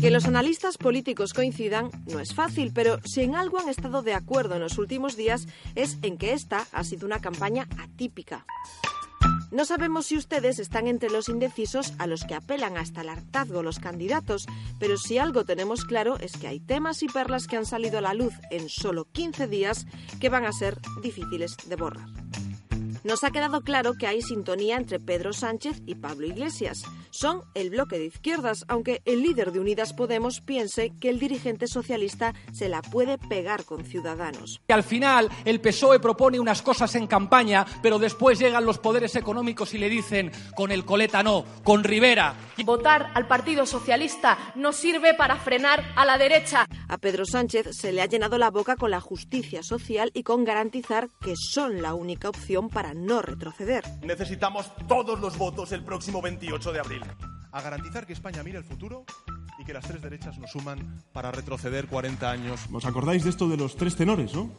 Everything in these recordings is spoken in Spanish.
Que los analistas políticos coincidan no es fácil, pero si en algo han estado de acuerdo en los últimos días es en que esta ha sido una campaña atípica. No sabemos si ustedes están entre los indecisos a los que apelan hasta el hartazgo los candidatos, pero si algo tenemos claro es que hay temas y perlas que han salido a la luz en solo 15 días que van a ser difíciles de borrar. Nos ha quedado claro que hay sintonía entre Pedro Sánchez y Pablo Iglesias. Son el bloque de izquierdas, aunque el líder de Unidas Podemos piense que el dirigente socialista se la puede pegar con Ciudadanos. Al final, el PSOE propone unas cosas en campaña, pero después llegan los poderes económicos y le dicen, con el coleta no, con Rivera. Votar al Partido Socialista no sirve para frenar a la derecha. A Pedro Sánchez se le ha llenado la boca con la justicia social y con garantizar que son la única opción para no retroceder. Necesitamos todos los votos el próximo 28 de abril. A garantizar que España mire el futuro y que las tres derechas nos suman para retroceder 40 años. ¿Os acordáis de esto de los tres tenores, no?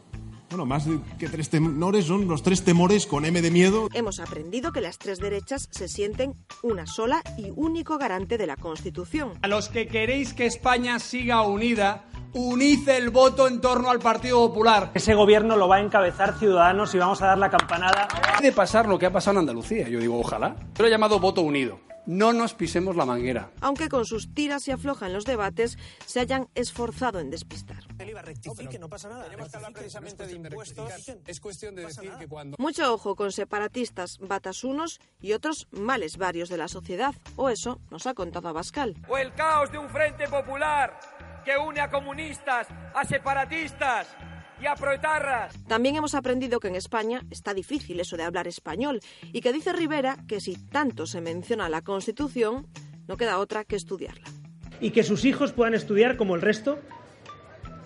Bueno, más que tres tenores son los tres temores con M de miedo. Hemos aprendido que las tres derechas se sienten una sola y único garante de la Constitución. A los que queréis que España siga unida, unid el voto en torno al Partido Popular. Ese gobierno lo va a encabezar Ciudadanos y vamos a dar la campanada. De pasar lo que ha pasado en Andalucía, yo digo, ojalá. Yo lo he llamado voto unido. No nos pisemos la manguera. Aunque con sus tiras y afloja en los debates se hayan esforzado en despistar. Mucho ojo con separatistas, batas unos y otros males varios de la sociedad. O eso nos ha contado Abascal. O el caos de un frente popular que une a comunistas, a separatistas y a proetarras. También hemos aprendido que en España está difícil eso de hablar español y que dice Rivera que si tanto se menciona la Constitución, no queda otra que estudiarla. Y que sus hijos puedan estudiar como el resto.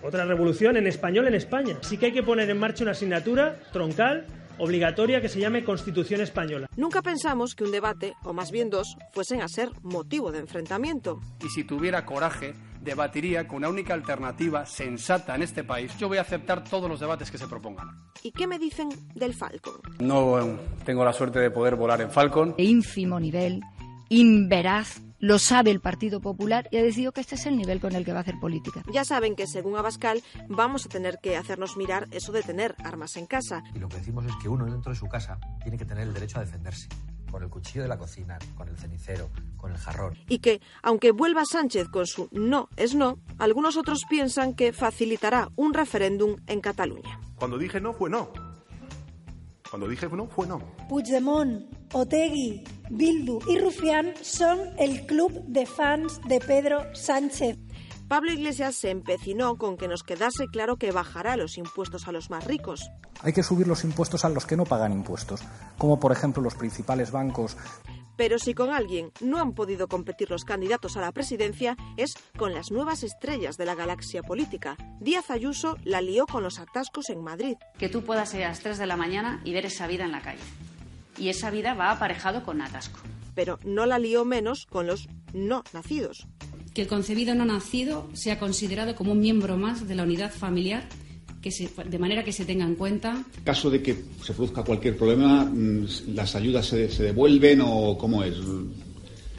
Otra revolución en español en España. Sí que hay que poner en marcha una asignatura troncal obligatoria que se llame Constitución Española. Nunca pensamos que un debate, o más bien dos, fuesen a ser motivo de enfrentamiento. Y si tuviera coraje, debatiría con una única alternativa sensata en este país. Yo voy a aceptar todos los debates que se propongan. ¿Y qué me dicen del Falcon? No tengo la suerte de poder volar en Falcon. De ínfimo nivel, inveraz, lo sabe el Partido Popular y ha decidido que este es el nivel con el que va a hacer política. Ya saben que según Abascal vamos a tener que hacernos mirar eso de tener armas en casa. Y lo que decimos es que uno dentro de su casa tiene que tener el derecho a defenderse con el cuchillo de la cocina, con el cenicero, con el jarrón. Y que, aunque vuelva Sánchez con su no es no, algunos otros piensan que facilitará un referéndum en Cataluña. Cuando dije no, fue no. Cuando dije no, fue no. Puigdemont, Otegui, Bildu y Rufián son el club de fans de Pedro Sánchez. Pablo Iglesias se empecinó con que nos quedase claro que bajará los impuestos a los más ricos. Hay que subir los impuestos a los que no pagan impuestos, como por ejemplo los principales bancos. Pero si con alguien no han podido competir los candidatos a la presidencia es con las nuevas estrellas de la galaxia política. Díaz Ayuso la lió con los atascos en Madrid. Que tú puedas ir a las 3 de la mañana y ver esa vida en la calle. Y esa vida va aparejado con atasco. Pero no la lió menos con los no nacidos que el concebido no nacido sea considerado como un miembro más de la unidad familiar, que se, de manera que se tenga en cuenta. En caso de que se produzca cualquier problema, mm, ¿las ayudas se, se devuelven o cómo es?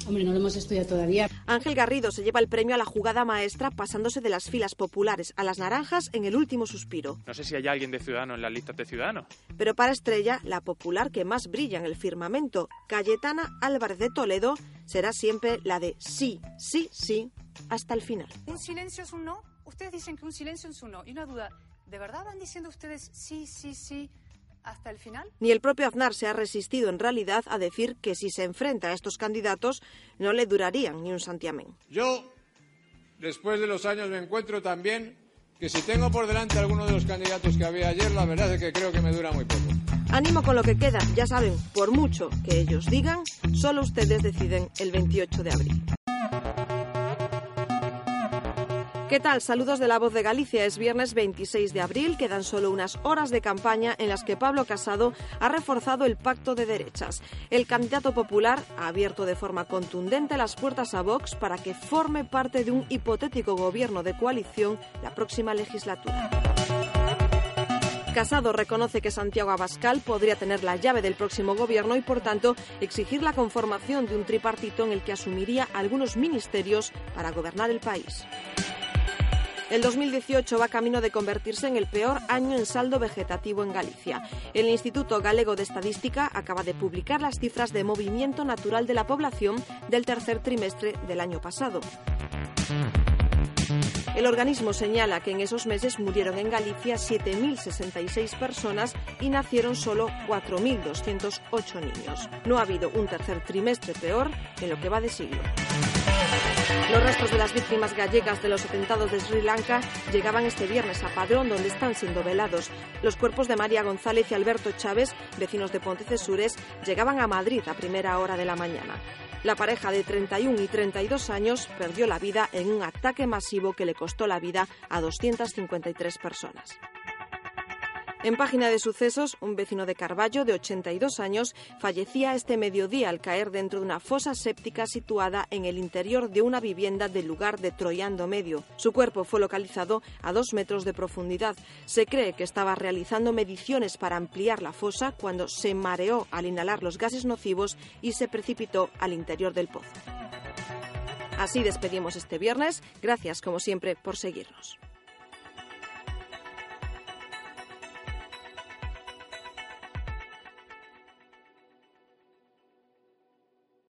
Hombre, no lo hemos estudiado todavía. Ángel Garrido se lleva el premio a la jugada maestra pasándose de las filas populares a las naranjas en el último suspiro. No sé si hay alguien de Ciudadanos en las listas de Ciudadanos. Pero para Estrella, la popular que más brilla en el firmamento, Cayetana Álvarez de Toledo, será siempre la de sí, sí, sí, hasta el final. ¿Un silencio es un no? Ustedes dicen que un silencio es un no. Y una duda, ¿de verdad van diciendo ustedes sí, sí, sí? Hasta el final? Ni el propio Aznar se ha resistido en realidad a decir que si se enfrenta a estos candidatos no le durarían ni un santiamén. Yo, después de los años, me encuentro también que si tengo por delante alguno de los candidatos que había ayer, la verdad es que creo que me dura muy poco. Ánimo con lo que queda, ya saben, por mucho que ellos digan, solo ustedes deciden el 28 de abril. ¿Qué tal? Saludos de la voz de Galicia. Es viernes 26 de abril. Quedan solo unas horas de campaña en las que Pablo Casado ha reforzado el pacto de derechas. El candidato popular ha abierto de forma contundente las puertas a Vox para que forme parte de un hipotético gobierno de coalición la próxima legislatura. Casado reconoce que Santiago Abascal podría tener la llave del próximo gobierno y, por tanto, exigir la conformación de un tripartito en el que asumiría algunos ministerios para gobernar el país. El 2018 va camino de convertirse en el peor año en saldo vegetativo en Galicia. El Instituto Galego de Estadística acaba de publicar las cifras de movimiento natural de la población del tercer trimestre del año pasado. El organismo señala que en esos meses murieron en Galicia 7.066 personas y nacieron solo 4.208 niños. No ha habido un tercer trimestre peor en lo que va de siglo. Los restos de las víctimas gallegas de los atentados de Sri Lanka llegaban este viernes a Padrón, donde están siendo velados. Los cuerpos de María González y Alberto Chávez, vecinos de Pontecesures, llegaban a Madrid a primera hora de la mañana. La pareja de 31 y 32 años perdió la vida en un ataque masivo que le costó la vida a 253 personas. En página de sucesos, un vecino de Carballo, de 82 años, fallecía este mediodía al caer dentro de una fosa séptica situada en el interior de una vivienda del lugar de Troyando Medio. Su cuerpo fue localizado a dos metros de profundidad. Se cree que estaba realizando mediciones para ampliar la fosa cuando se mareó al inhalar los gases nocivos y se precipitó al interior del pozo. Así despedimos este viernes. Gracias, como siempre, por seguirnos.